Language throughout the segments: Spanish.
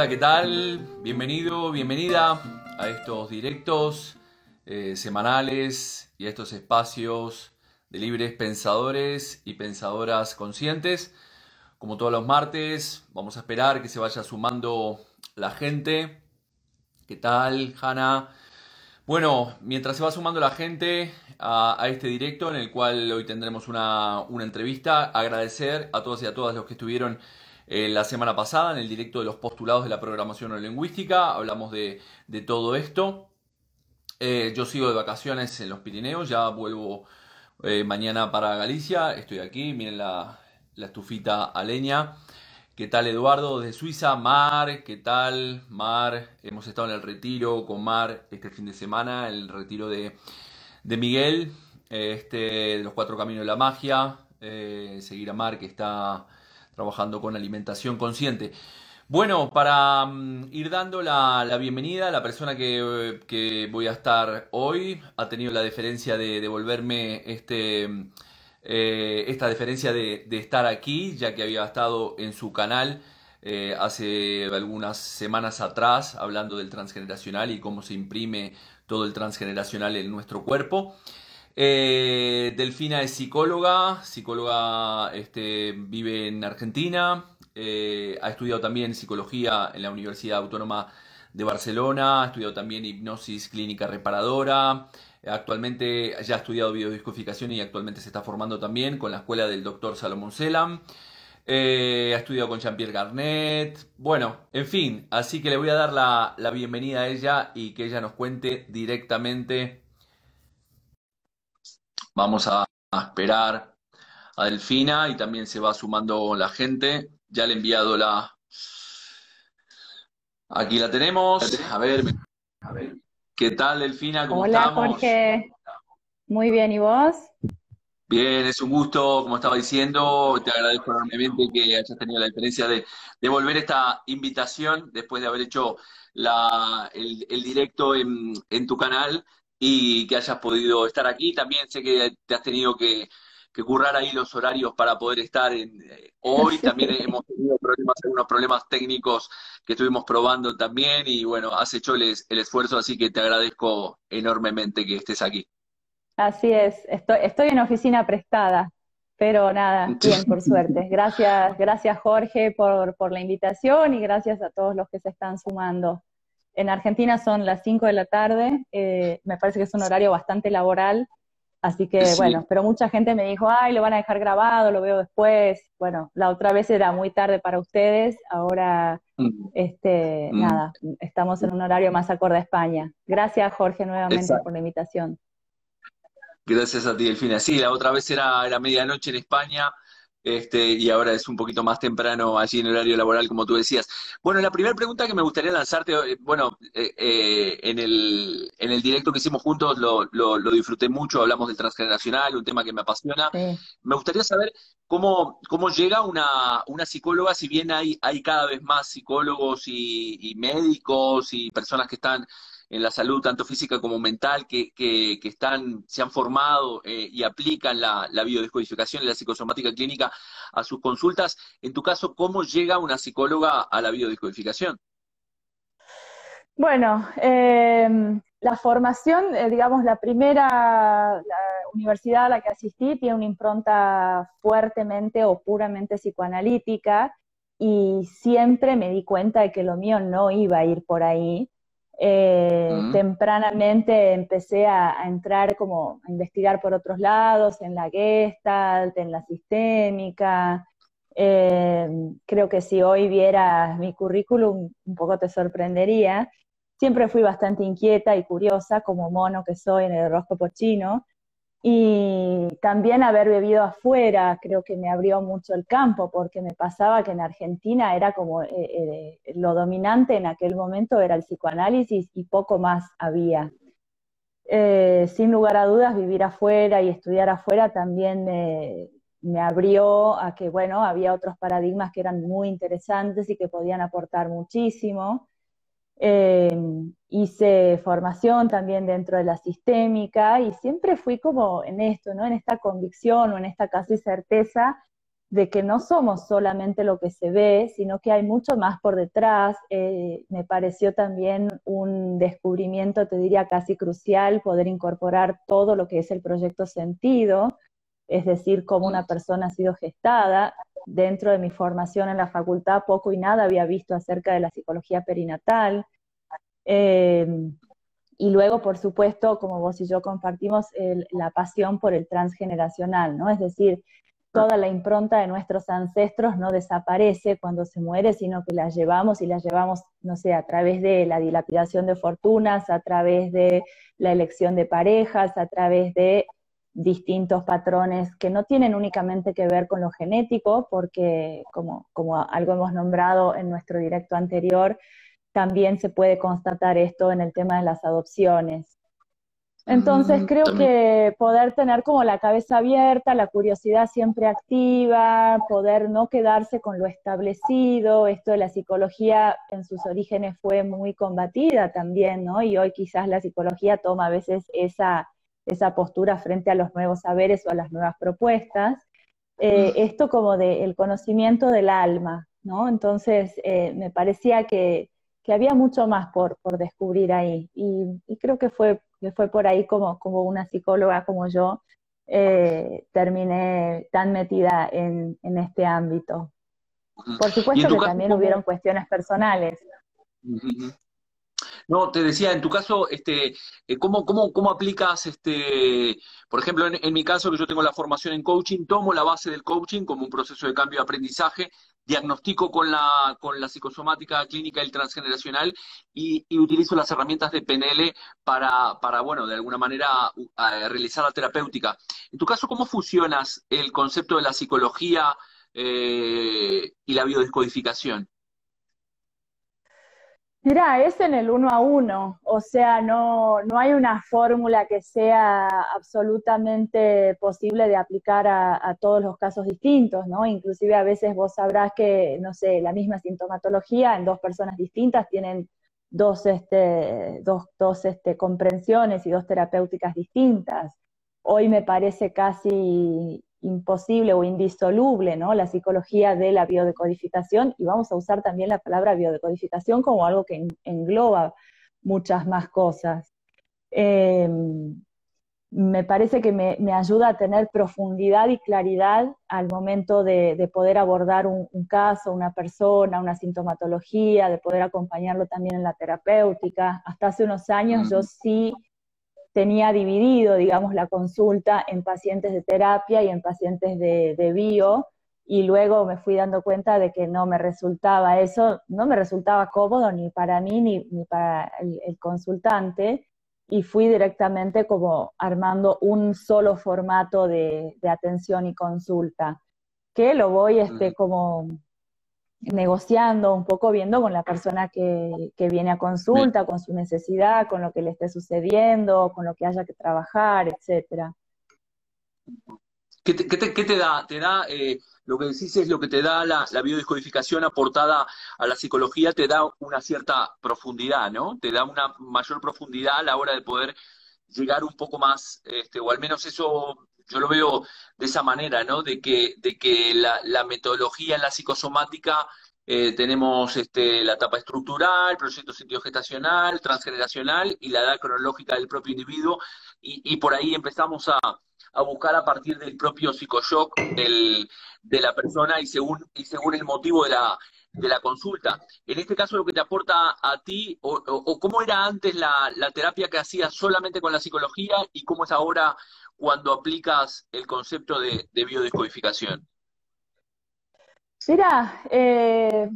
Hola, ¿qué tal? Bienvenido, bienvenida a estos directos eh, semanales y a estos espacios de libres pensadores y pensadoras conscientes. Como todos los martes, vamos a esperar que se vaya sumando la gente. ¿Qué tal, Hanna? Bueno, mientras se va sumando la gente a, este directo en el cual hoy tendremos una, una entrevista, agradecer a todos y a todas los que estuvieron eh, la semana pasada en el directo de los postulados de la programación neurolingüística. Hablamos de, todo esto. Eh, yo sigo de vacaciones en los Pirineos, ya vuelvo eh, mañana para Galicia. Estoy aquí, miren la, estufita a leña. ¿Qué tal Eduardo desde Suiza? Mar, ¿qué tal? Mar, hemos estado en el retiro con Mar este fin de semana, el retiro de, Miguel, este, de los cuatro caminos de la magia. seguir a Mar que está trabajando con alimentación consciente. Bueno, para mm, ir dando la, bienvenida, la persona que, voy a estar hoy ha tenido la deferencia de devolverme este, eh, esta deferencia de, estar aquí, ya que había estado en su canal eh, hace algunas semanas atrás hablando del transgeneracional y cómo se imprime todo el transgeneracional en nuestro cuerpo. Eh, Delfina es psicóloga, psicóloga este, vive en Argentina, eh, ha estudiado también psicología en la Universidad Autónoma de Barcelona, ha estudiado también hipnosis clínica reparadora, actualmente ya ha estudiado biodiscodificación y actualmente se está formando también con la escuela del doctor Salomón Selam. Eh, ha estudiado con Jean-Pierre Garnet. Bueno, en fin, así que le voy a dar la, la bienvenida a ella y que ella nos cuente directamente Vamos a, esperar a Delfina y también se va sumando la gente. Ya le he enviado la... Aquí la tenemos. A ver, a ver. ¿Qué tal, Delfina? ¿Cómo Hola, Jorge. Muy bien, ¿y vos? Bien, es un gusto, como estaba diciendo, te agradezco enormemente que hayas tenido la diferencia de, devolver esta invitación después de haber hecho la, el, directo en, en, tu canal y que hayas podido estar aquí. También sé que te has tenido que, currar ahí los horarios para poder estar en, eh, hoy. También hemos tenido problemas, algunos problemas técnicos que estuvimos probando también y bueno, has hecho el, esfuerzo, así que te agradezco enormemente que estés aquí. Así es, estoy, estoy en oficina prestada, pero nada, bien, por suerte. Gracias, gracias Jorge por, por la invitación y gracias a todos los que se están sumando. En Argentina son las 5 de la tarde, eh, me parece que es un horario bastante laboral, así que bueno, pero mucha gente me dijo, ay, lo van a dejar grabado, lo veo después. Bueno, la otra vez era muy tarde para ustedes, ahora, mm. este, mm. nada, estamos en un horario más acorde a España. Gracias, Jorge, nuevamente por la invitación. Gracias a ti, Delfina. Sí, la otra vez era, era medianoche en España, este, y ahora es un poquito más temprano allí en el horario laboral, como tú decías. Bueno, la primera pregunta que me gustaría lanzarte, eh, bueno, eh, eh, en, el, en el directo que hicimos juntos lo, lo, disfruté mucho, hablamos del transgeneracional, un tema que me apasiona. Me gustaría saber cómo, cómo llega una, una psicóloga, si bien hay, hay cada vez más psicólogos y, y médicos y personas que están en la salud, tanto física como mental, que, que, están, se han formado eh, y aplican la, biodescodificación y la psicosomática clínica a sus consultas. En tu caso, ¿cómo llega una psicóloga a la biodescodificación? Bueno, em, la formación, eh, digamos, la primera universidad a la que asistí tiene una impronta fuertemente o puramente psicoanalítica y siempre me di cuenta de que lo mío no iba a ir por ahí eh, tempranamente empecé a, entrar como a investigar por otros lados, en la Gestalt, en la sistémica. Eh, creo que si hoy vieras mi currículum, un poco te sorprendería. Siempre fui bastante inquieta y curiosa, como mono que soy en el horóscopo chino, y también haber vivido afuera creo que me abrió mucho el campo, porque me pasaba que en Argentina era como eh, eh, lo dominante en aquel momento era el psicoanálisis y poco más había. Eh, sin lugar a dudas, vivir afuera y estudiar afuera también me abrió a que, bueno, había otros paradigmas que eran muy interesantes y que podían aportar muchísimo. Eh, hice formación también dentro de la sistémica y siempre fui como en esto, ¿no? En esta convicción o en esta casi certeza de que no somos solamente lo que se ve, sino que hay mucho más por detrás. Eh, me pareció también un descubrimiento, te diría casi crucial, poder incorporar todo lo que es el proyecto sentido, es decir, cómo una persona ha sido gestada. Dentro de mi formación en la facultad, poco y nada había visto acerca de la psicología perinatal. Eh, y luego, por supuesto, como vos y yo compartimos, la pasión por el transgeneracional, ¿no? Es decir, toda la impronta de nuestros ancestros no desaparece cuando se muere, sino que la llevamos y la llevamos, no sé, a través de la dilapidación de fortunas, a través de la elección de parejas, a través de distintos patrones que no tienen únicamente que ver con lo genético, porque como, como algo hemos nombrado en nuestro directo anterior, también se puede constatar esto en el tema de las adopciones. Entonces creo que poder tener como la cabeza abierta, la curiosidad siempre activa, poder no quedarse con lo establecido, esto de la psicología en sus orígenes fue muy combatida también, ¿no? Y hoy quizás la psicología toma a veces esa, esa postura frente a los nuevos saberes o a las nuevas propuestas. Eh, esto como del conocimiento del alma, ¿no? Entonces eh, me parecía que, que, había mucho más por, por descubrir ahí y, y creo que fue que fue por ahí como, como una psicóloga como yo, eh, terminé tan metida en, este ámbito. Por supuesto que también hubieron cuestiones personales. No, te decía, en tu caso, este, eh, ¿cómo, cómo, cómo aplicas, este, por ejemplo, en, mi caso, que yo tengo la formación en coaching, tomo la base del coaching como un proceso de cambio de aprendizaje, diagnostico con la, con la psicosomática clínica y transgeneracional y, utilizo las herramientas de PNL para, para, bueno, de alguna manera realizar la terapéutica. En tu caso, ¿cómo fusionas el concepto de la psicología eh, y la biodescodificación? Mira, es en el uno a uno, o sea, no, no hay una fórmula que sea absolutamente posible de aplicar a, todos los casos distintos, ¿no? Inclusive a veces vos sabrás que, no sé, la misma sintomatología en dos personas distintas tienen dos, este, dos, dos este, comprensiones y dos terapéuticas distintas. Hoy me parece casi imposible o indisoluble, ¿no? La psicología de la biodecodificación y vamos a usar también la palabra biodecodificación como algo que engloba muchas más cosas. Em, me parece que me, ayuda a tener profundidad y claridad al momento de, poder abordar un, caso, una persona, una sintomatología, de poder acompañarlo también en la terapéutica. Hasta hace unos años yo sí tenía dividido, digamos, la consulta en pacientes de terapia y en pacientes de, bio, y luego me fui dando cuenta de que no me resultaba eso, no me resultaba cómodo ni para mí ni, para el, consultante, y fui directamente como armando un solo formato de, atención y consulta, que lo voy este, como negociando, un poco viendo con la persona que, viene a consulta, con su necesidad, con lo que le esté sucediendo, con lo que haya que trabajar, etcétera. ¿Qué te, da? Te da eh, lo que decís es lo que te da la, la, biodescodificación aportada a la psicología, te da una cierta profundidad, ¿no? Te da una mayor profundidad a la hora de poder llegar un poco más, este, o al menos eso yo lo veo de esa manera, ¿no? De que, de que la, metodología en la psicosomática eh, tenemos este, la etapa estructural, proyecto sentido gestacional, transgeneracional y la edad cronológica del propio individuo, y, por ahí empezamos a, buscar a partir del propio psicoshock de la persona y según, y según el motivo de la, de la consulta. En este caso, lo que te aporta a ti, o, cómo era antes la, terapia que hacías solamente con la psicología y cómo es ahora cuando aplicas el concepto de, biodescodificación? Mira, eh,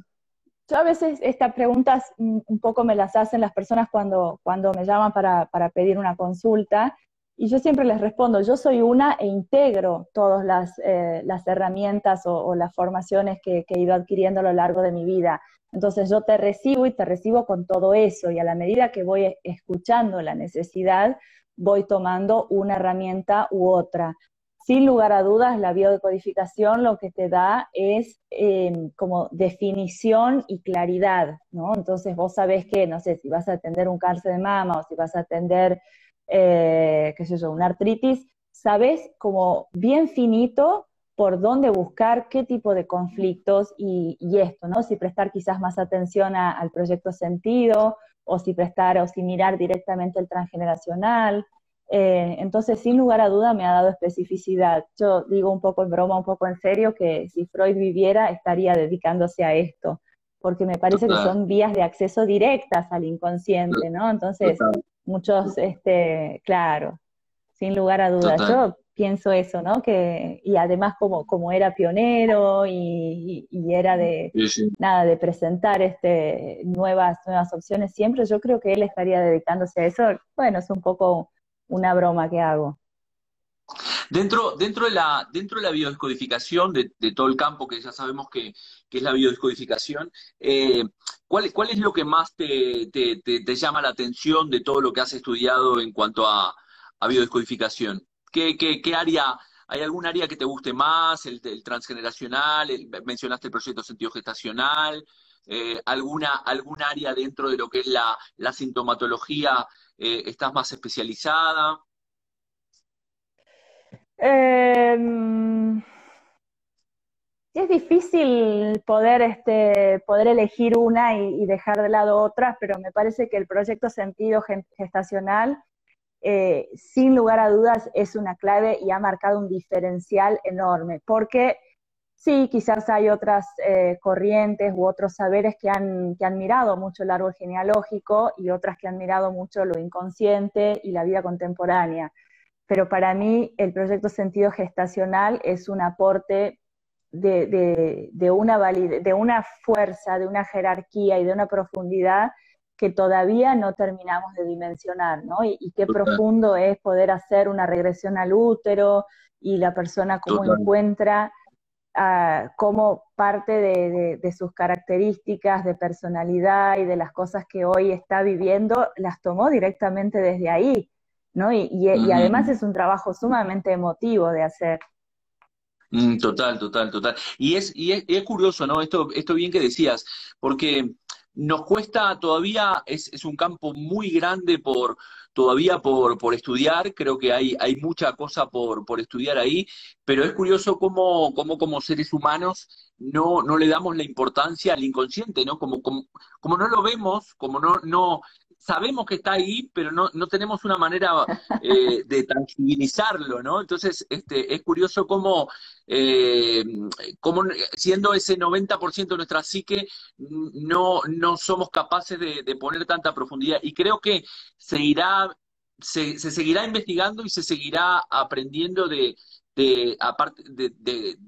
yo a veces estas preguntas un poco me las hacen las personas cuando, cuando me llaman para, pedir una consulta y yo siempre les respondo, yo soy una e integro todas las, eh, las herramientas o, las formaciones que, que, he ido adquiriendo a lo largo de mi vida. Entonces yo te recibo y te recibo con todo eso y a la medida que voy escuchando la necesidad, voy tomando una herramienta u otra. Sin lugar a dudas, la biodecodificación lo que te da es em, como definición y claridad, ¿no? Entonces vos sabés que, no sé, si vas a atender un cáncer de mama o si vas a atender, eh, qué sé yo, una artritis, sabes como bien finito por dónde buscar, qué tipo de conflictos y, esto, ¿no? Si prestar quizás más atención al proyecto sentido o si prestar o si mirar directamente el transgeneracional. Eh, entonces, sin lugar a duda, me ha dado especificidad. Yo digo un poco en broma, un poco en serio, que si Freud viviera, estaría dedicándose a esto, porque me parece que son vías de acceso directas al inconsciente, ¿no? Entonces, muchos, este, claro, sin lugar a dudas. Yo pienso eso, ¿no? Que, y además como, como era pionero y, era de nada, de presentar este nuevas, nuevas opciones siempre, yo creo que él estaría dedicándose a eso. Bueno, es un poco una broma que hago. Dentro, dentro, de, la, dentro de la biodescodificación, de, todo el campo que ya sabemos que, es la biodescodificación, eh, ¿cuál, ¿cuál, es lo que más te, te, llama la atención de todo lo que has estudiado en cuanto a, a biodescodificación? ¿Qué, área, hay algún área que te guste más? ¿El, transgeneracional? mencionaste el proyecto sentido gestacional. Eh, alguna, algún área dentro de lo que es la, sintomatología eh, estás más especializada? Em, es difícil poder, este, poder elegir una y, y, dejar de lado otras, pero me parece que el proyecto Sentido Gestacional eh, sin lugar a dudas es una clave y ha marcado un diferencial enorme, porque sí, quizás hay otras eh, corrientes u otros saberes que han, que han mirado mucho el árbol genealógico y otras que han mirado mucho lo inconsciente y la vida contemporánea. Pero para mí el proyecto Sentido Gestacional es un aporte de, de, una, de una fuerza, de una jerarquía y de una profundidad que todavía no terminamos de dimensionar, ¿no? Y, qué profundo es poder hacer una regresión al útero y la persona cómo encuentra uh, cómo parte de, sus características de personalidad y de las cosas que hoy está viviendo, las tomó directamente desde ahí, ¿no? Y, además es un trabajo sumamente emotivo de hacer. Mm, total, total, total. Y es, y es, es curioso, ¿no? Esto, esto bien que decías, porque nos cuesta todavía, es, es un campo muy grande por todavía por, por estudiar, creo que hay, hay mucha cosa por, por estudiar ahí, pero es curioso cómo, cómo como seres humanos no, no le damos la importancia al inconsciente, ¿no? Como, como, como no lo vemos, como no, no, sabemos que está ahí, pero no, no tenemos una manera eh, de tranquilizarlo, ¿no? Entonces, este, es curioso cómo, eh, cómo siendo ese 90% de nuestra psique, no, no somos capaces de, poner tanta profundidad. Y creo que se irá, se, se seguirá investigando y se seguirá aprendiendo de, de aparte de,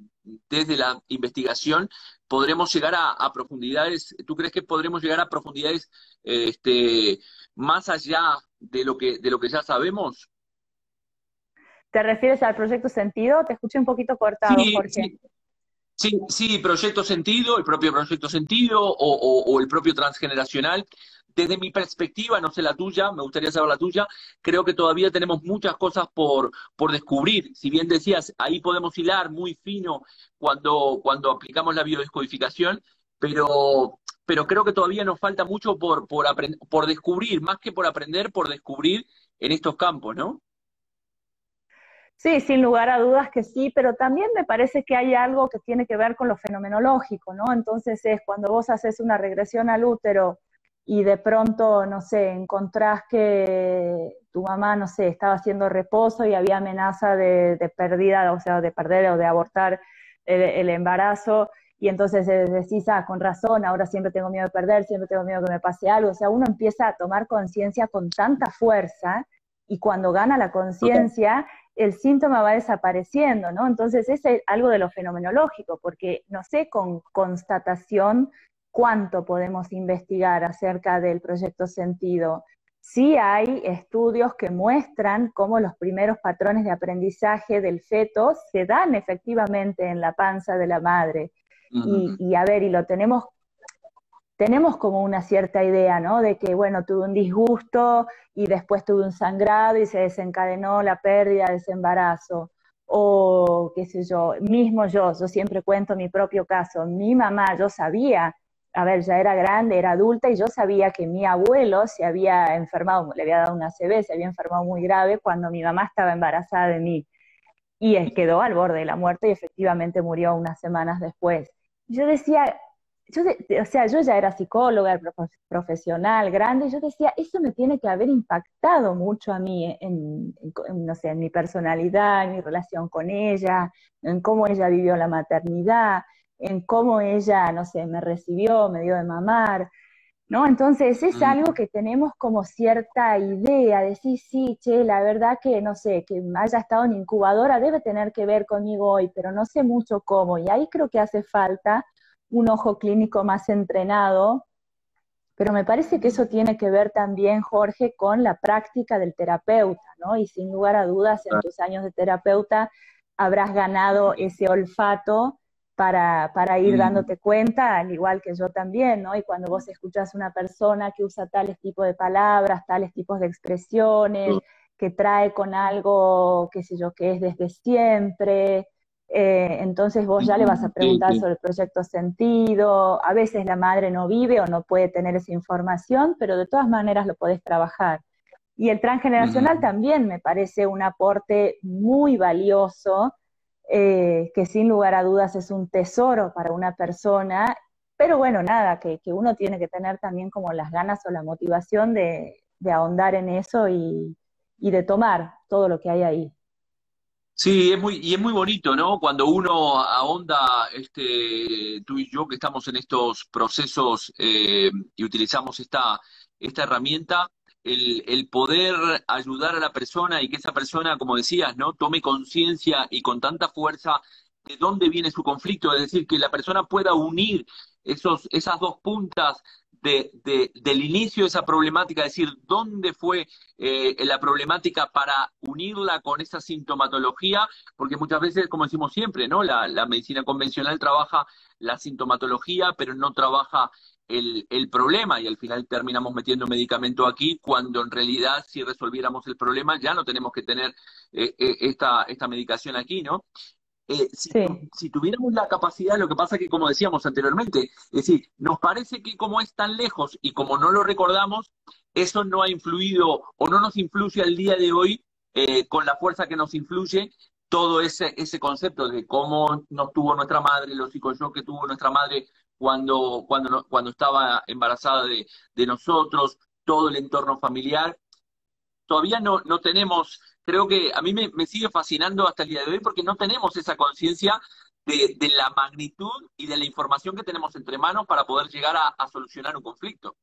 desde la investigación podremos llegar a, profundidades, ¿tú crees que podremos llegar a profundidades este, más allá de lo que, de lo que ya sabemos? ¿Te refieres al proyecto Sentido? Te escuché un poquito cortado, Jorge. Sí. Sí, Proyecto Sentido, el propio Proyecto Sentido o, el propio Transgeneracional. Desde mi perspectiva, no sé la tuya, me gustaría saber la tuya, creo que todavía tenemos muchas cosas por, por descubrir. Si bien decías, ahí podemos hilar muy fino cuando, cuando aplicamos la biodescodificación, pero, pero creo que todavía nos falta mucho por, por, por descubrir, más que por aprender, por descubrir en estos campos, ¿no? Sí, sin lugar a dudas que sí, pero también me parece que hay algo que tiene que ver con lo fenomenológico, ¿no? Entonces es cuando vos haces una regresión al útero y de pronto, no sé, encontrás que tu mamá, no sé, estaba haciendo reposo y había amenaza de, pérdida, o sea, de perder o de abortar el, embarazo, y entonces decís, ah, con razón, ahora siempre tengo miedo de perder, siempre tengo miedo que me pase algo, o sea, uno empieza a tomar conciencia con tanta fuerza y cuando gana la conciencia, el síntoma va desapareciendo, ¿no? Entonces es algo de lo fenomenológico, porque no sé con constatación cuánto podemos investigar acerca del proyecto sentido. Sí hay estudios que muestran cómo los primeros patrones de aprendizaje del feto se dan efectivamente en la panza de la madre. y, y, a ver, y lo tenemos tenemos como una cierta idea, ¿no? De que, bueno, tuve un disgusto y después tuve un sangrado y se desencadenó la pérdida de ese embarazo. O, qué sé yo, mismo yo, yo siempre cuento mi propio caso. Mi mamá, yo sabía, a ver, ya era grande, era adulta y yo sabía que mi abuelo se había enfermado, le había dado una CB, se había enfermado muy grave cuando mi mamá estaba embarazada de mí. y quedó al borde de la muerte y efectivamente murió unas semanas después. Yo decía, yo o sea, yo ya era psicóloga, profesional, grande, y yo decía, eso me tiene que haber impactado mucho a mí en, no sé, en mi personalidad, en mi relación con ella, en cómo ella vivió la maternidad, en cómo ella, no sé, me recibió, me dio de mamar, ¿no? Entonces es mm. algo que tenemos como cierta idea, de sí, sí, che, la verdad que, no sé, que haya estado en incubadora debe tener que ver conmigo hoy, pero no sé mucho cómo, y ahí creo que hace falta un ojo clínico más entrenado, pero me parece que eso tiene que ver también, Jorge, con la práctica del terapeuta, ¿no? Y sin lugar a dudas, en tus años de terapeuta habrás ganado ese olfato para, para, ir dándote cuenta, al igual que yo también, ¿no? Y cuando vos escuchas una persona que usa tales tipos de palabras, tales tipos de expresiones, que trae con algo, qué sé yo, que es desde siempre, eh, entonces vos ya le vas a preguntar sobre el proyecto sentido, a veces la madre no vive o no puede tener esa información, pero de todas maneras lo podés trabajar. Y el transgeneracional también me parece un aporte muy valioso, eh, que sin lugar a dudas es un tesoro para una persona, pero bueno, nada, que, uno tiene que tener también como las ganas o la motivación de, ahondar en eso y de tomar todo lo que hay ahí. Sí, es muy, y es muy bonito, ¿no? Cuando uno ahonda, este, tú y yo que estamos en estos procesos eh, y utilizamos esta, esta herramienta, el, poder ayudar a la persona y que esa persona, como decías, ¿no? Tome conciencia y con tanta fuerza de dónde viene su conflicto, es decir, que la persona pueda unir esos, esas dos puntas de, del inicio de esa problemática, es decir, dónde fue eh, la problemática para unirla con esa sintomatología, porque muchas veces, como decimos siempre, ¿no? La, medicina convencional trabaja la sintomatología, pero no trabaja el, el, problema y al final terminamos metiendo medicamento aquí cuando en realidad si resolviéramos el problema ya no tenemos que tener eh, eh, esta, esta medicación aquí, ¿no? Eh, si, tuviéramos la capacidad, lo que pasa que, como decíamos anteriormente, es decir, nos parece que como es tan lejos y como no lo recordamos, eso no ha influido o no nos influye al día de hoy eh, con la fuerza que nos influye todo ese, ese concepto de cómo nos tuvo nuestra madre, los psicoshock que tuvo nuestra madre cuando, cuando, cuando estaba embarazada de, de nosotros, todo el entorno familiar. Todavía no, no tenemos creo que a mí me, sigue fascinando hasta el día de hoy porque no tenemos esa conciencia de, la magnitud y de la información que tenemos entre manos para poder llegar a, solucionar un conflicto.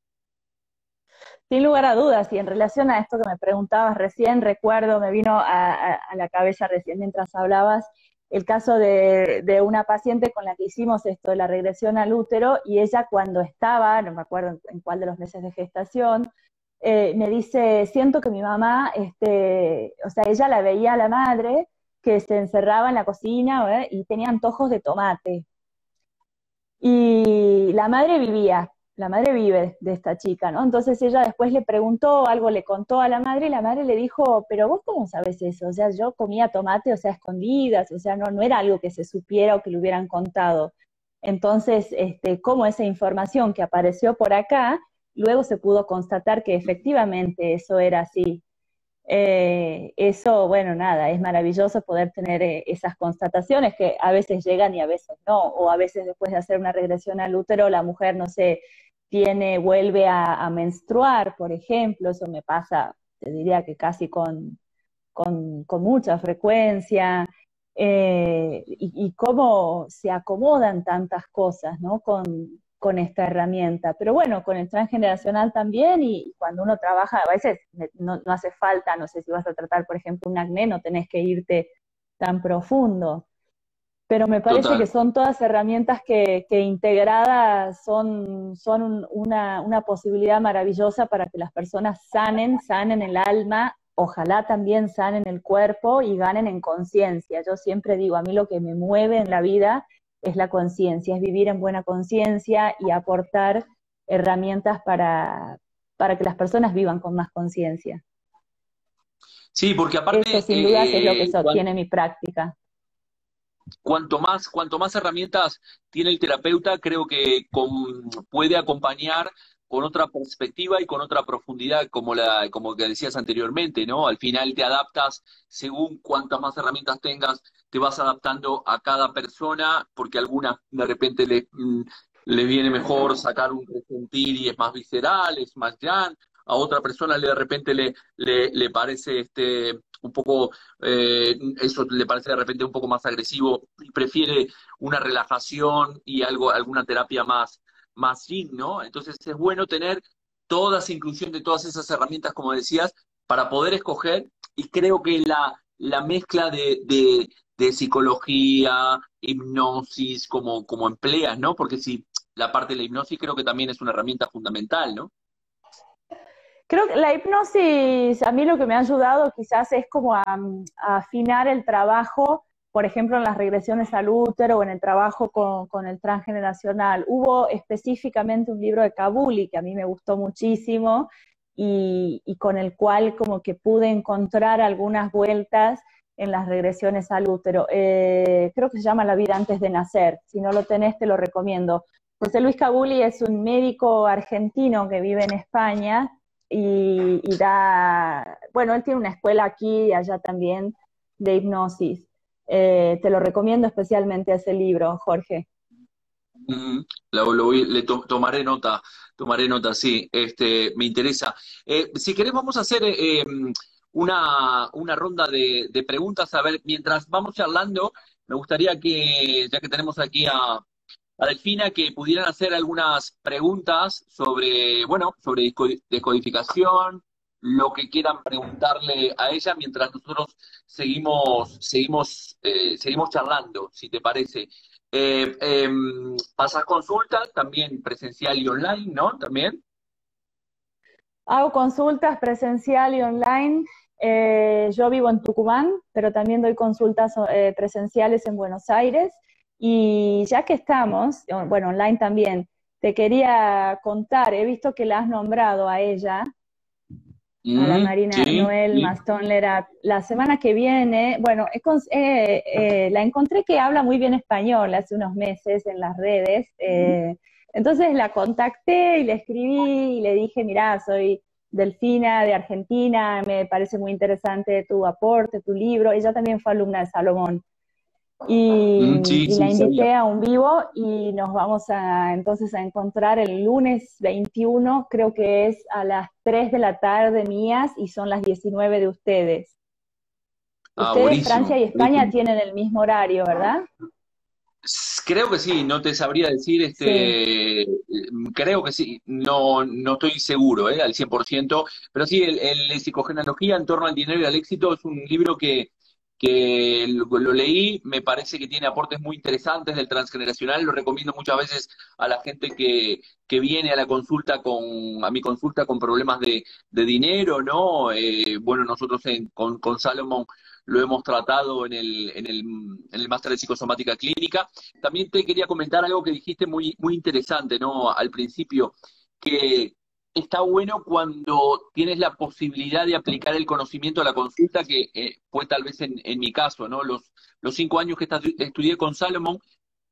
Sin lugar a dudas, y en relación a esto que me preguntabas recién, recuerdo, me vino a, la cabeza recién mientras hablabas, el caso de, una paciente con la que hicimos esto de la regresión al útero, y ella cuando estaba, no me acuerdo en cuál de los meses de gestación, eh, me dice, siento que mi mamá, este, o sea, ella la veía a la madre que se encerraba en la cocina y tenía antojos de tomate. Y la madre vivía, la madre vive de esta chica, ¿no? Entonces ella después le preguntó, algo le contó a la madre y la madre le dijo, pero vos cómo sabes eso? O sea, yo comía tomate, o sea, escondidas, o sea, no, no era algo que se supiera o que le hubieran contado. Entonces, este, ¿cómo esa información que apareció por acá luego se pudo constatar que efectivamente eso era así. Eh, eso, bueno, nada, es maravilloso poder tener eh, esas constataciones que a veces llegan y a veces no, o a veces después de hacer una regresión al útero, la mujer, no sé, tiene, vuelve a, menstruar, por ejemplo, eso me pasa, te diría que casi con, con, mucha frecuencia, eh, y, cómo se acomodan tantas cosas, ¿no? Con, con esta herramienta. Pero bueno, con el transgeneracional también y cuando uno trabaja, a veces no, hace falta, no sé si vas a tratar, por ejemplo, un acné, no tenés que irte tan profundo. Pero me parece que son todas herramientas que, integradas son, son una, una posibilidad maravillosa para que las personas sanen, sanen el alma, ojalá también sanen el cuerpo y ganen en conciencia. Yo siempre digo, a mí lo que me mueve en la vida es la conciencia, es vivir en buena conciencia y aportar herramientas para, para que las personas vivan con más conciencia. Sí, porque aparte... Eso sin duda es lo que eh, sostiene mi práctica. Cuanto más, cuanto más herramientas tiene el terapeuta, creo que puede acompañar con otra perspectiva y con otra profundidad, como la, como que decías anteriormente, ¿no? Al final te adaptas según cuantas más herramientas tengas, te vas adaptando a cada persona, porque algunas de repente le, mm, le viene mejor sacar un resentir y es más visceral, es más gran, a otra persona le de repente le, le, le parece este un poco, eh, eso le parece de repente un poco más agresivo y prefiere una relajación y algo, alguna terapia más, más ¿no? Entonces es bueno tener toda esa inclusión de todas esas herramientas, como decías, para poder escoger y creo que la, la mezcla de, de, psicología, hipnosis, como, como empleas, ¿no? Porque si la parte de la hipnosis creo que también es una herramienta fundamental, ¿no? Creo que la hipnosis, a mí lo que me ha ayudado quizás es como a, afinar el trabajo, por ejemplo, en las regresiones al útero o en el trabajo con, el transgeneracional. Hubo específicamente un libro de Kabuli que a mí me gustó muchísimo y, con el cual como que pude encontrar algunas vueltas en las regresiones al útero. Eh, creo que se llama La vida antes de nacer. Si no lo tenés, te lo recomiendo. José Luis Cabuli es un médico argentino que vive en España y, da, bueno, él tiene una escuela aquí y allá también de hipnosis. Eh, te lo recomiendo especialmente ese libro, Jorge. le tomaré nota, tomaré nota, sí, este, me interesa. Eh, si querés, vamos a hacer em, una, una, ronda de, de, preguntas. A ver, mientras vamos charlando, me gustaría que, ya que tenemos aquí a, a Delfina que pudieran hacer algunas preguntas sobre, bueno, sobre descodificación, lo que quieran preguntarle a ella mientras nosotros seguimos, seguimos, eh, seguimos charlando, si te parece. Eh, em, pasas consultas también presencial y online, ¿no? También. Hago consultas presencial y online. Eh, yo vivo en Tucumán, pero también doy consultas presenciales en Buenos Aires y ya que estamos, bueno, online también, te quería contar, he visto que la has nombrado a ella, a la Marina Noel Mastón Lerat. La semana que viene, bueno, eh, la encontré que habla muy bien español hace unos meses en las redes. Eh, entonces la contacté y le escribí y le dije, mira, soy Delfina de Argentina, me parece muy interesante tu aporte, tu libro. Ella también fue alumna de Salomón. Y, mm, la invité a un vivo y nos vamos a entonces a encontrar el lunes 21, creo que es a las 3 de la tarde mías y son las 19 de ustedes. Ah, ustedes, Francia y España, tienen el mismo horario, ¿verdad? Creo que sí, no te sabría decir, este, creo que sí, no, no estoy seguro ¿eh? al 100%, pero sí, el, el Psicogenealogía en torno al dinero y al éxito es un libro que, que lo, leí, me parece que tiene aportes muy interesantes del transgeneracional, lo recomiendo muchas veces a la gente que, que viene a la consulta con, a mi consulta con problemas de, de dinero, ¿no? Eh, bueno, nosotros con, con Salomon lo hemos tratado en el, en el, en el máster de psicosomática clínica. También te quería comentar algo que dijiste muy, muy interesante, ¿no? Al principio, que está bueno cuando tienes la posibilidad de aplicar el conocimiento a la consulta, que eh, fue tal vez en, mi caso, ¿no? Los, cinco años que estudié con Salomón,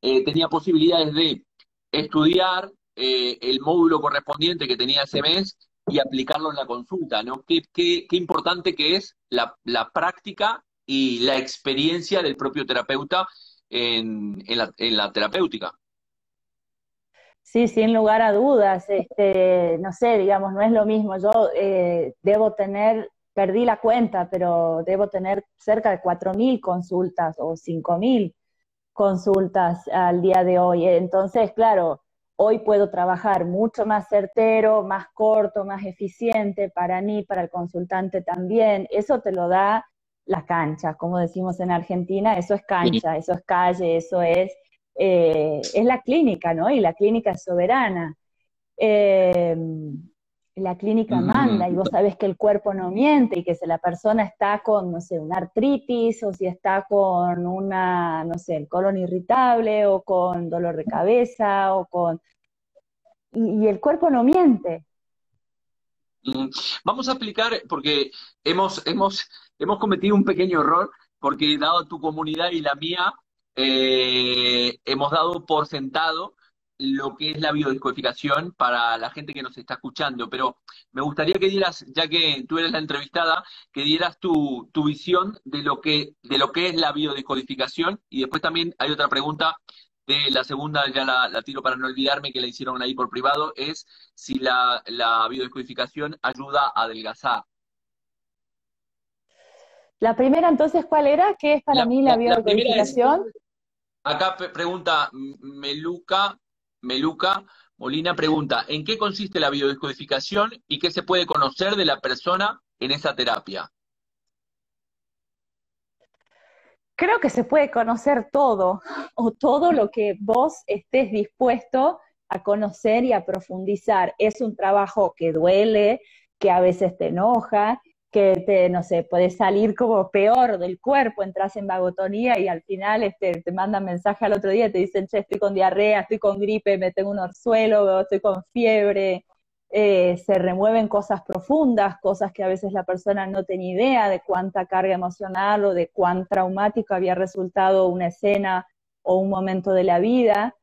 eh, tenía posibilidades de estudiar eh, el módulo correspondiente que tenía ese mes y aplicarlo en la consulta, ¿no? Qué importante que es la, la, práctica y la experiencia del propio terapeuta en, en, la, en la terapéutica. Sí, sin lugar a dudas. Este, no sé, digamos, no es lo mismo. Yo eh, debo tener, perdí la cuenta, pero debo tener cerca de 4.000 consultas o 5.000 consultas al día de hoy. Entonces, claro, hoy puedo trabajar mucho más certero, más corto, más eficiente para mí, para el consultante también. Eso te lo da la cancha, como decimos en Argentina, eso es cancha, eso es calle, eso es eh, es la clínica, ¿no? Y la clínica es soberana. Eh, la clínica mm. manda y vos sabés que el cuerpo no miente y que si la persona está con, no sé, una artritis o si está con una, no sé, el colon irritable o con dolor de cabeza o con... Y, el cuerpo no miente. Mm. Vamos a explicar, porque hemos, hemos, hemos cometido un pequeño error, porque dado tu comunidad y la mía, eh, hemos dado por sentado lo que es la biodescodificación para la gente que nos está escuchando, pero me gustaría que dieras, ya que tú eres la entrevistada, que dieras tu, tu visión de lo que de lo que es la biodescodificación y después también hay otra pregunta de la segunda, ya la, tiro para no olvidarme, que la hicieron ahí por privado, es si la, la biodescodificación ayuda a adelgazar. La primera entonces, ¿cuál era? ¿Qué es para mí la, biodescodificación? Acá pregunta Meluca, Meluca Molina pregunta, ¿en qué consiste la biodescodificación y qué se puede conocer de la persona en esa terapia? creo que se puede conocer todo o todo lo que vos estés dispuesto a conocer y a profundizar. Es un trabajo que duele, que a veces te enoja, que te, no sé, puedes salir como peor del cuerpo, entras en vagotonía y al final este, te mandan mensaje al otro día, te dicen, che, estoy con diarrea, estoy con gripe, me tengo un orzuelo, estoy con fiebre, eh, se remueven cosas profundas, cosas que a veces la persona no tenía idea de cuánta carga emocional o de cuán traumático había resultado una escena o un momento de la vida.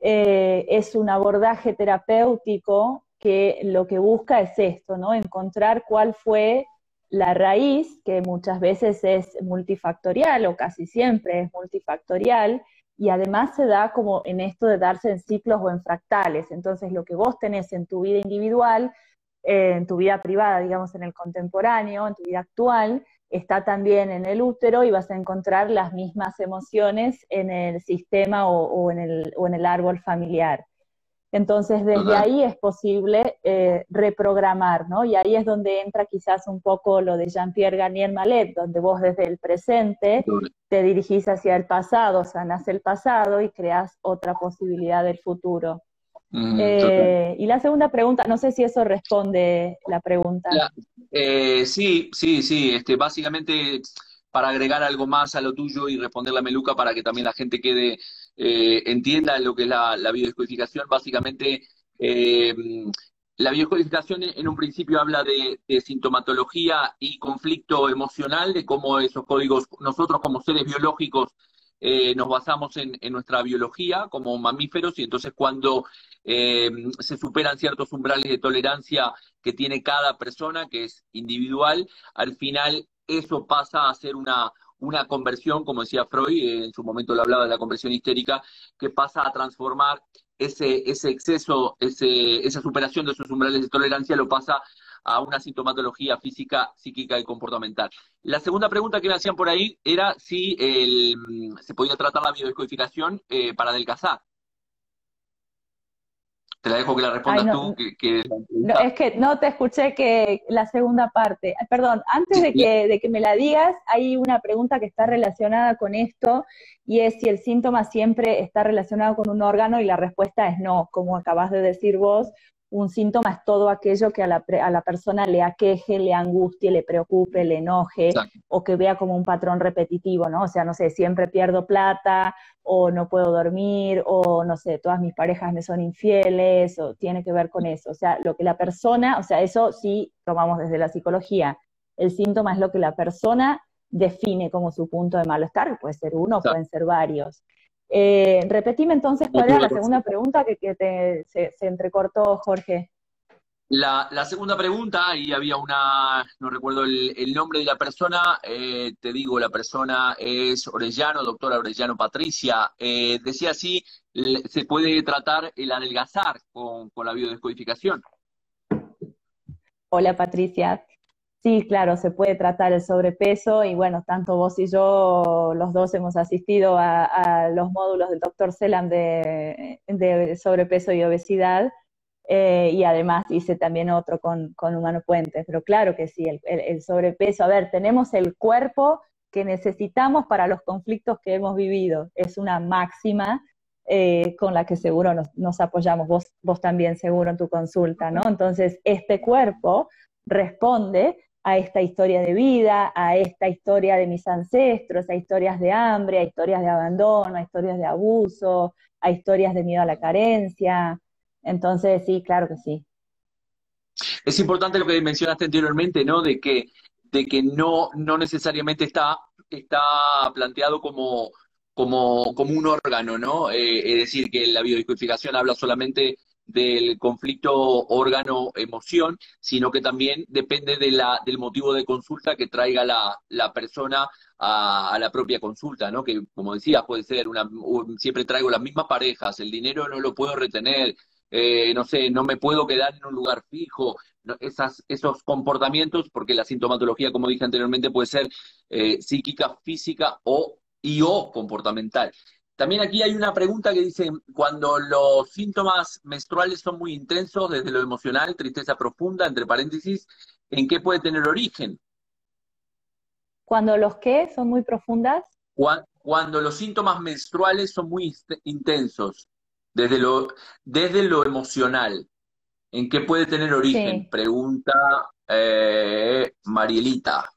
Eh, es un abordaje terapéutico que lo que busca es esto, ¿no? Encontrar cuál fue la raíz, que muchas veces es multifactorial o casi siempre es multifactorial, y además se da como en esto de darse en ciclos o en fractales. Entonces, lo que vos tenés en tu vida individual, eh, en tu vida privada, digamos, en el contemporáneo, en tu vida actual, está también en el útero y vas a encontrar las mismas emociones en el sistema o en, el, o en el árbol familiar. Entonces, desde ahí es posible eh, reprogramar, ¿no? Y ahí es donde entra quizás un poco lo de Jean-Pierre Garnier Malet, donde vos desde el presente te dirigís hacia el pasado, sanás el pasado y creas otra posibilidad del futuro. Eh, y la segunda pregunta, no sé si eso responde la pregunta. Eh, sí, sí, sí. Este, básicamente, para agregar algo más a lo tuyo y responder la meluca para que también la gente quede eh, entienda lo que es la, biodescodificación. Básicamente, eh, la biodescodificación en un principio habla de, sintomatología y conflicto emocional, de cómo esos códigos, nosotros como seres biológicos, eh, nos basamos en, nuestra biología como mamíferos y entonces cuando se superan ciertos umbrales de tolerancia que tiene cada persona, que es individual, al final eso pasa a ser una, una conversión, como decía Freud, eh, en su momento lo hablaba de la conversión histérica, que pasa a transformar ese, ese exceso, esa superación de sus umbrales de tolerancia, lo pasa a una sintomatología física, psíquica y comportamental. La segunda pregunta que me hacían por ahí era si se podía tratar la biodescodificación eh, para adelgazar. Te la dejo que la respondas tú. Que, no, es que no te escuché que la segunda parte. Perdón, antes de, que, de que me la digas, hay una pregunta que está relacionada con esto y es si el síntoma siempre está relacionado con un órgano y la respuesta es no, como acabas de decir vos, un síntoma es todo aquello que a la, a la persona le aqueje, le angustie, le preocupe, le enoje, o que vea como un patrón repetitivo, ¿no? O sea, no sé, siempre pierdo plata, o no puedo dormir, o no sé, todas mis parejas me son infieles, o tiene que ver con eso. O sea, lo que la persona, o sea, eso sí tomamos desde la psicología. El síntoma es lo que la persona define como su punto de malestar, puede ser uno, pueden ser varios. Eh, repetime entonces cuál era la segunda pregunta que, se, entrecortó, Jorge. La, segunda pregunta, ahí había una, no recuerdo el, nombre de la persona, eh, te digo, la persona es Orellano, doctora Orellano Patricia, eh, decía así, se puede tratar el adelgazar con, con la biodescodificación. Hola Patricia, Sí, claro, se puede tratar el sobrepeso y bueno, tanto vos y yo, los dos hemos asistido a, los módulos del doctor Celan de, sobrepeso y obesidad eh, y además hice también otro con, Humano Puente, pero claro que sí, el, sobrepeso, a ver, tenemos el cuerpo que necesitamos para los conflictos que hemos vivido, es una máxima eh, con la que seguro nos, nos apoyamos, vos, vos también seguro en tu consulta, ¿no? Entonces, este cuerpo responde a esta historia de vida, a esta historia de mis ancestros, a historias de hambre, a historias de abandono, a historias de abuso, a historias de miedo a la carencia. Entonces, sí, claro que sí. Es importante lo que mencionaste anteriormente, ¿no? De que, de que no, no necesariamente está, está planteado como, como, como un órgano, ¿no? Eh, es decir, que la biodescodificación habla solamente del conflicto órgano-emoción, sino que también depende de la, del motivo de consulta que traiga la, la persona a, la propia consulta, ¿no? Que, como decía, puede ser una, siempre traigo las mismas parejas, el dinero no lo puedo retener, eh, no sé, no me puedo quedar en un lugar fijo, esas, esos comportamientos, porque la sintomatología, como dije anteriormente, puede ser eh, psíquica, física o y o comportamental. También aquí hay una pregunta que dice, cuando los síntomas menstruales son muy intensos desde lo emocional, tristeza profunda, entre paréntesis, ¿en qué puede tener origen? Cuando los qué son muy profundas. Cuando, los síntomas menstruales son muy intensos, desde lo, desde lo emocional, ¿en qué puede tener origen? Pregunta eh, Marielita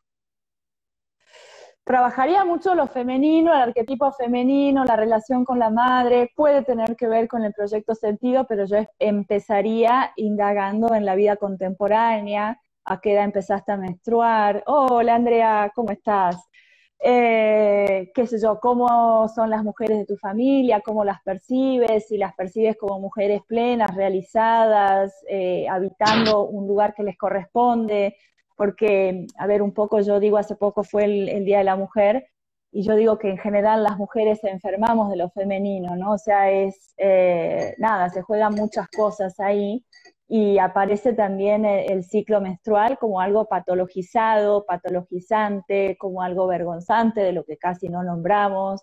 trabajaría mucho lo femenino, el arquetipo femenino, la relación con la madre, puede tener que ver con el proyecto sentido, pero yo empezaría indagando en la vida contemporánea, a qué edad empezaste a menstruar, hola Andrea, ¿cómo estás? Eh, qué sé yo, cómo son las mujeres de tu familia, cómo las percibes, si las percibes como mujeres plenas, realizadas, eh, habitando un lugar que les corresponde, porque, a ver, un poco yo digo, hace poco fue el, Día de la Mujer, y yo digo que en general las mujeres enfermamos de lo femenino, ¿no? O sea, es, eh, nada, se juegan muchas cosas ahí, y aparece también el, ciclo menstrual como algo patologizado, patologizante, como algo vergonzante, de lo que casi no nombramos.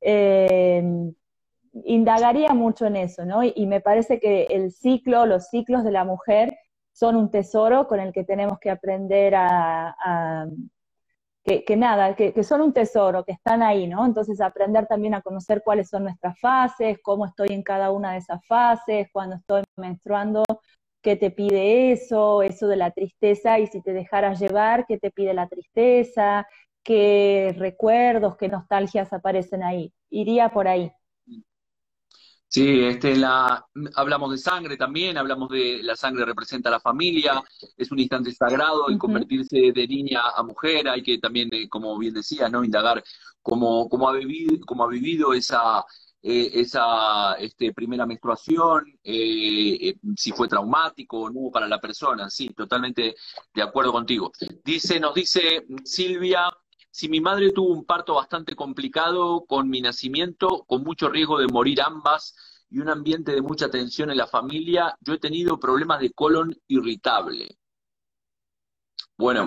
Eh, indagaría mucho en eso, ¿no? y me parece que el ciclo, los ciclos de la mujer, son un tesoro con el que tenemos que aprender a, que, nada, que, son un tesoro, que están ahí, ¿no? Entonces aprender también a conocer cuáles son nuestras fases, cómo estoy en cada una de esas fases, cuando estoy menstruando, qué te pide eso, eso de la tristeza, y si te dejaras llevar, qué te pide la tristeza, qué recuerdos, qué nostalgias aparecen ahí. Iría por ahí. Sí, este, la, hablamos de sangre también, hablamos de la sangre representa a la familia, es un instante sagrado el convertirse de niña a mujer, hay que también, eh, como bien decía, ¿no? indagar cómo, cómo, ha, vivido, cómo ha vivido esa, eh, esa este, primera menstruación, eh, si fue traumático o no para la persona, sí, totalmente de acuerdo contigo. Dice, nos dice Silvia, si mi madre tuvo un parto bastante complicado con mi nacimiento, con mucho riesgo de morir ambas y un ambiente de mucha tensión en la familia, yo he tenido problemas de colon irritable. Bueno,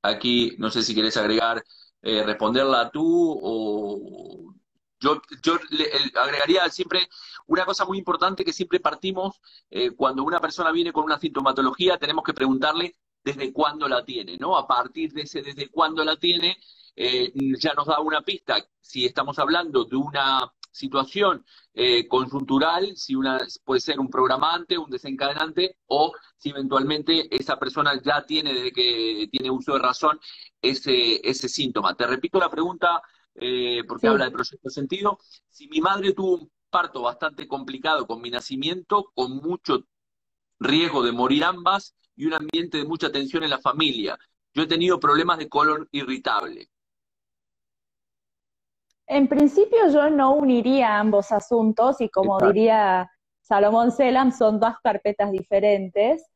aquí no sé si querés agregar, eh, responderla tú o yo, yo le, agregaría siempre una cosa muy importante que siempre partimos eh, cuando una persona viene con una sintomatología, tenemos que preguntarle desde cuándo la tiene, ¿no? A partir de ese desde cuándo la tiene, eh, ya nos da una pista. Si estamos hablando de una situación eh, conjuntural, si una puede ser un programante, un desencadenante, o si eventualmente esa persona ya tiene, desde que tiene uso de razón, ese, ese síntoma. Te repito la pregunta, eh, porque habla de proyecto de sentido. Si mi madre tuvo un parto bastante complicado con mi nacimiento, con mucho riesgo de morir ambas, y un ambiente de mucha tensión en la familia. Yo he tenido problemas de colon irritable. En principio yo no uniría ambos asuntos y como diría Salomón Selam, son dos carpetas diferentes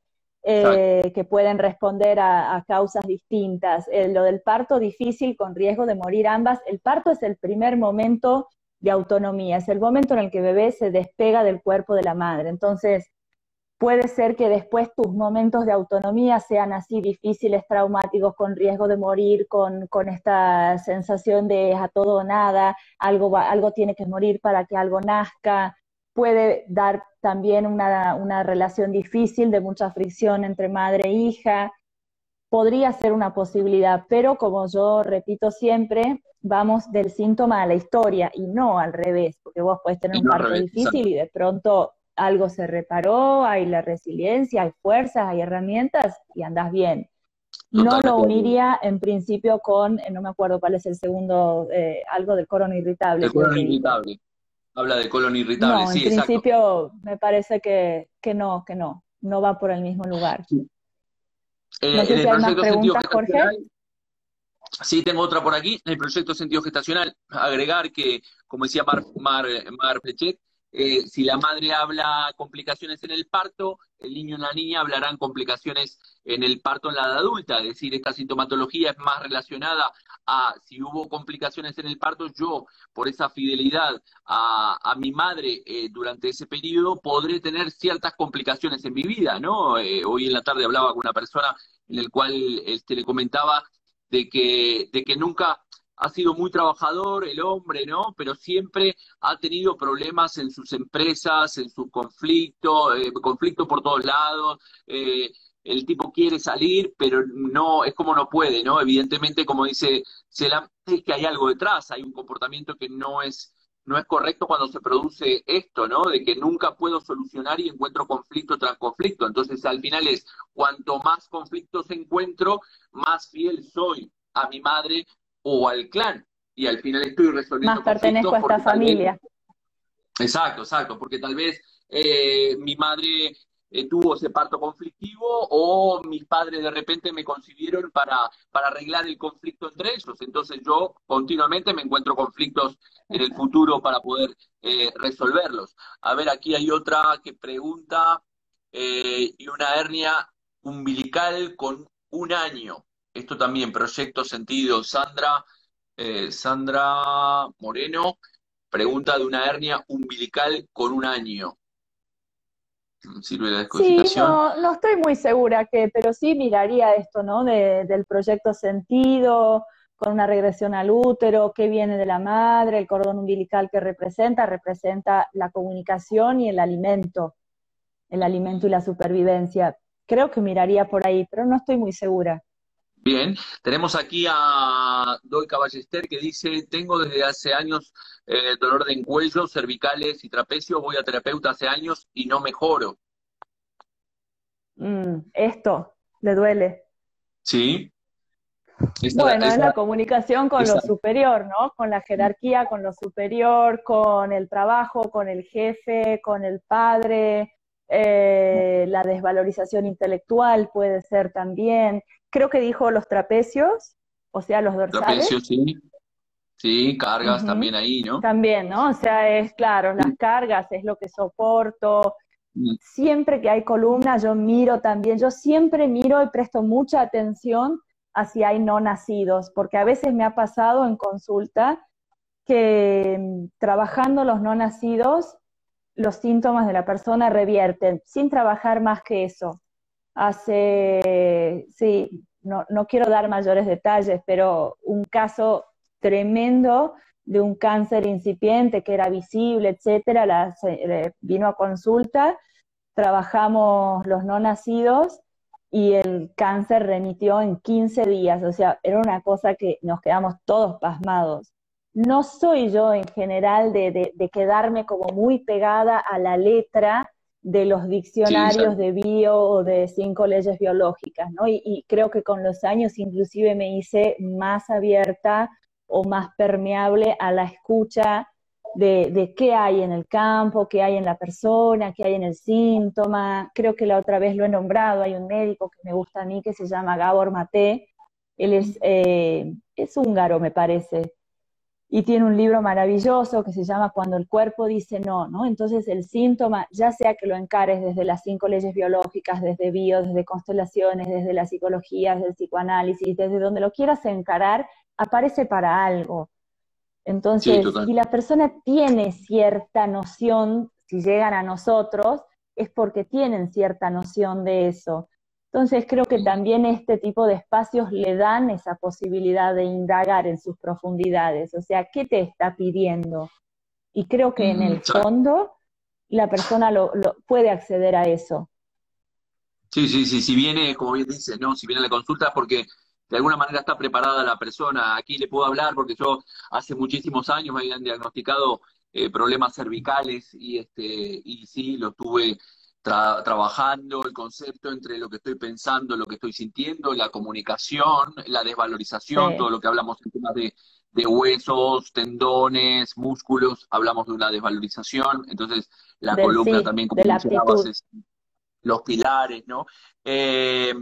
eh, que pueden responder a, causas distintas. Eh, lo del parto difícil con riesgo de morir ambas, el parto es el primer momento de autonomía, es el momento en el que el bebé se despega del cuerpo de la madre. Entonces, puede ser que después tus momentos de autonomía sean así difíciles, traumáticos, con riesgo de morir, con, esta sensación de a todo o nada, algo, algo tiene que morir para que algo nazca. Puede dar también una, una relación difícil de mucha fricción entre madre e hija. Podría ser una posibilidad, pero como yo repito siempre, vamos del síntoma a la historia y no al revés, porque vos puedes tener un parto difícil y de pronto algo se reparó, hay la resiliencia, hay fuerzas, hay herramientas y andas bien. No lo uniría en principio con, eh, no me acuerdo cuál es el segundo, eh, algo del colon irritable. El colon irritable. Habla de colon irritable, no, En principio me parece que, que, no, que no, no va por el mismo lugar. Eh, no sé si hay más preguntas, Jorge. Sí, tengo otra por aquí, el proyecto sentido gestacional. Agregar que, como decía Mar, Mar, Mar eh, si la madre habla complicaciones en el parto, el niño o la niña hablarán complicaciones en el parto en la edad adulta, es decir, esta sintomatología es más relacionada a si hubo complicaciones en el parto, yo por esa fidelidad a, mi madre eh, durante ese periodo podré tener ciertas complicaciones en mi vida, ¿no? Eh, hoy en la tarde hablaba con una persona en el cual este, le comentaba de que, de que nunca ha sido muy trabajador el hombre, ¿no? Pero siempre ha tenido problemas en sus empresas, en sus conflictos, eh, conflictos por todos lados. Eh, el tipo quiere salir, pero no, es como no puede, ¿no? Evidentemente, como dice Selam, es que hay algo detrás, hay un comportamiento que no es, no es correcto cuando se produce esto, ¿no? De que nunca puedo solucionar y encuentro conflicto tras conflicto. Entonces, al final es, cuanto más conflictos encuentro, más fiel soy a mi madre o al clan. Y al final estoy resolviendo Más pertenezco a esta familia. Exacto, exacto, porque tal vez eh, mi madre eh, tuvo ese parto conflictivo o mis padres de repente me concibieron para, para arreglar el conflicto entre ellos. Entonces yo continuamente me encuentro conflictos en el futuro para poder eh, resolverlos. A ver, aquí hay otra que pregunta, y una hernia umbilical con un año. Esto también, proyecto sentido. Sandra, eh, Sandra Moreno, pregunta de una hernia umbilical con un año. ¿Sirve la Sí, no, estoy muy segura que, pero sí miraría esto, ¿no? del proyecto sentido, con una regresión al útero, qué viene de la madre, el cordón umbilical que representa, representa la comunicación y el alimento, el alimento y la supervivencia. Creo que miraría por ahí, pero no estoy muy segura. Bien, tenemos aquí a Doy Caballester que dice, tengo desde hace años eh, dolor de encuello, cervicales y trapecios, voy a terapeuta hace años y no mejoro. Mm, esto, ¿le duele? Sí. bueno, es la comunicación con lo superior, ¿no? Con la jerarquía, con lo superior, con el trabajo, con el jefe, con el padre, eh, la desvalorización intelectual puede ser también creo que dijo los trapecios, o sea, los dorsales. Trapecios, sí. Sí, cargas también ahí, ¿no? También, ¿no? O sea, es claro, las cargas es lo que soporto. Mm. Siempre que hay columnas, yo miro también, yo siempre miro y presto mucha atención a si hay no nacidos, porque a veces me ha pasado en consulta que mm, trabajando los no nacidos, los síntomas de la persona revierten, sin trabajar más que eso hace, sí, no, no quiero dar mayores detalles, pero un caso tremendo de un cáncer incipiente que era visible, etcétera, vino a consulta, trabajamos los no nacidos y el cáncer remitió en 15 días, o sea, era una cosa que nos quedamos todos pasmados. No soy yo en general de, de quedarme como muy pegada a la letra de los diccionarios de bio o de cinco leyes biológicas, ¿no? Y, creo que con los años inclusive me hice más abierta o más permeable a la escucha de, de, qué hay en el campo, qué hay en la persona, qué hay en el síntoma. Creo que la otra vez lo he nombrado, hay un médico que me gusta a mí que se llama Gabor Mate, él es, eh, es húngaro, me parece, y tiene un libro maravilloso que se llama Cuando el cuerpo dice no, ¿no? Entonces el síntoma, ya sea que lo encares desde las cinco leyes biológicas, desde bio, desde constelaciones, desde la psicología, desde el psicoanálisis, desde donde lo quieras encarar, aparece para algo. Entonces, si la persona tiene cierta noción, si llegan a nosotros, es porque tienen cierta noción de eso. Entonces creo que también este tipo de espacios le dan esa posibilidad de indagar en sus profundidades, o sea, ¿qué te está pidiendo? Y creo que en el fondo la persona lo, puede acceder a eso. Sí, sí, sí, si viene, como bien dice, ¿no? Si viene a la consulta porque de alguna manera está preparada la persona. Aquí le puedo hablar porque yo hace muchísimos años me habían diagnosticado eh, problemas cervicales y este y sí, lo tuve trabajando el concepto entre lo que estoy pensando, lo que estoy sintiendo, la comunicación, la desvalorización, todo lo que hablamos en temas de, huesos, tendones, músculos, hablamos de una desvalorización, entonces la columna también, como mencionabas, los pilares, ¿no? Eh,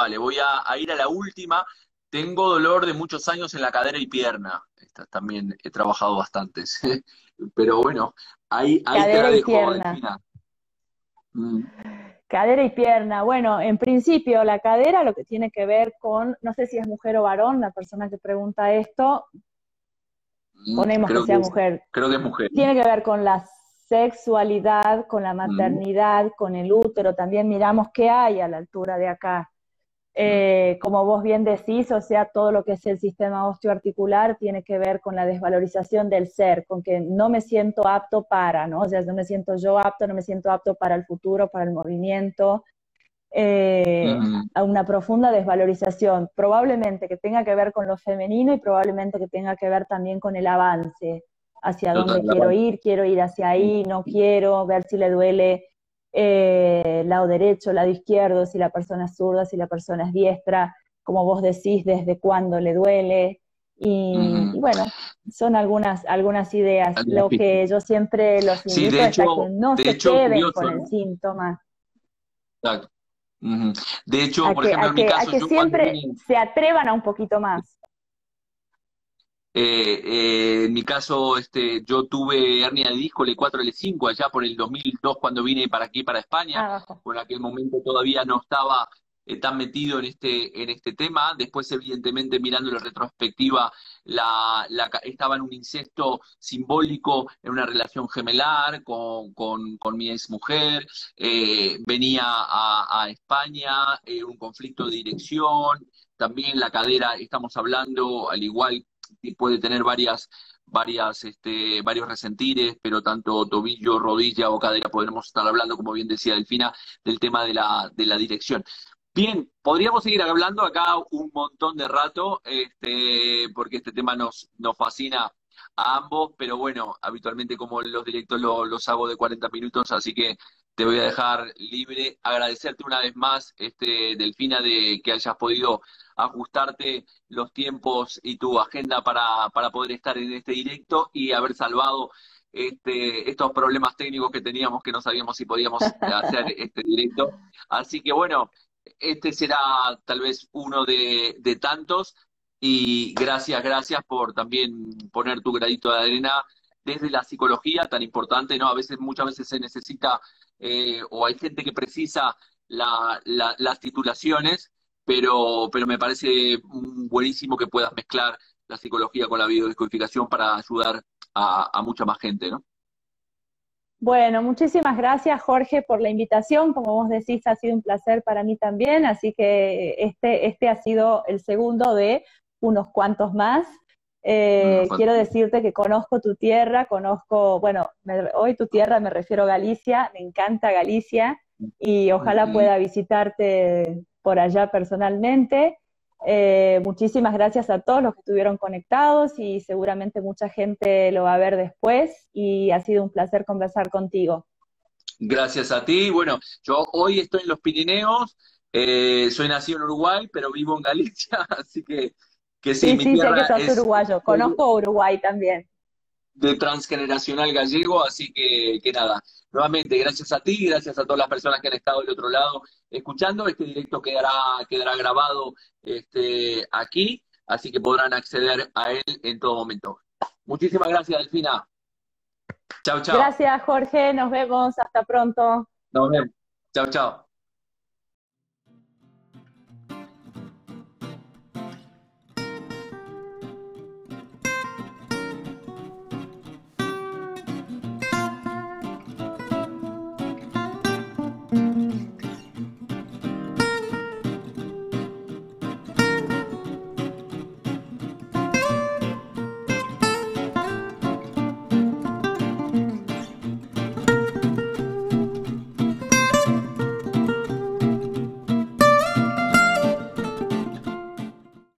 vale, voy a, ir a la última. tengo dolor de muchos años en la cadera y pierna. Estas también he trabajado bastantes. Pero bueno, ahí, ahí te la dejo, Delfina. Mm. Cadera y pierna. Bueno, en principio la cadera lo que tiene que ver con, no sé si es mujer o varón, la persona que pregunta esto, mm, ponemos que sea mujer. Creo que es mujer. Tiene que ver con la sexualidad, con la mm. maternidad, con el útero. También miramos qué hay a la altura de acá. Eh, como vos bien decís, o sea, todo lo que es el sistema osteoarticular tiene que ver con la desvalorización del ser, con que no me siento apto para, ¿no? O sea, no me siento yo apto, no me siento apto para el futuro, para el movimiento. Eh, a una profunda desvalorización, probablemente que tenga que ver con lo femenino y probablemente que tenga que ver también con el avance, hacia dónde quiero ir, quiero ir hacia ahí, no quiero, ver si le duele eh, lado derecho, lado izquierdo, si la persona es zurda, si la persona es diestra, como vos decís, desde cuándo le duele. Y, bueno, son algunas, algunas ideas. Lo que yo siempre los invito es a que no se queden con el síntoma. Exacto. De hecho, por ejemplo, en mi caso, a que siempre se atrevan a un poquito más. Eh, eh, en mi caso, este, yo tuve hernia de disco L4, L5 allá por el 2002 cuando vine para aquí, para España. Ah, por aquel momento todavía no estaba eh, tan metido en este, en este tema. Después, evidentemente, mirando la retrospectiva, la, la, estaba en un incesto simbólico, en una relación gemelar con, con, con mi ex mujer. venía a, a España, un conflicto de dirección. También la cadera, estamos hablando, al igual puede tener varias, varias, este, varios resentires, pero tanto tobillo, rodilla o cadera podremos estar hablando, como bien decía Delfina, del tema de la, de la dirección. Bien, podríamos seguir hablando acá un montón de rato, este, porque este tema nos, nos fascina a ambos, pero bueno, habitualmente como los directos los hago de 40 minutos, así que te voy a dejar libre. Agradecerte una vez más, este, Delfina, de que hayas podido ajustarte los tiempos y tu agenda para, para poder estar en este directo y haber salvado este, estos problemas técnicos que teníamos que no sabíamos si podíamos hacer este directo. Así que bueno, este será tal vez uno de, de tantos y gracias, gracias por también poner tu gradito de arena desde la psicología tan importante, ¿no? A veces, muchas veces se necesita eh, o hay gente que precisa las titulaciones, pero, pero me parece buenísimo que puedas mezclar la psicología con la biodescodificación para ayudar a, mucha más gente, ¿no? Bueno, muchísimas gracias Jorge por la invitación. Como vos decís, ha sido un placer para mí también, así que este, este ha sido el segundo de unos cuantos más. Eh, quiero decirte que conozco tu tierra, conozco, bueno, hoy tu tierra me refiero a Galicia, me encanta Galicia y ojalá pueda visitarte por allá personalmente. Eh, muchísimas gracias a todos los que estuvieron conectados y seguramente mucha gente lo va a ver después y ha sido un placer conversar contigo. Gracias a ti. Bueno, yo hoy estoy en los Pirineos, eh, soy nacido en Uruguay, pero vivo en Galicia, así que que sí, sí, sé que sos uruguayo. Conozco Uruguay también. De transgeneracional gallego, así que, que nada. Nuevamente, gracias a ti, gracias a todas las personas que han estado del otro lado escuchando. Este directo quedará, quedará grabado este, aquí, así que podrán acceder a él en todo momento. Muchísimas gracias, Delfina. Chao, chao. Gracias, Jorge. Nos vemos. Hasta pronto. Nos vemos. Chao, chao.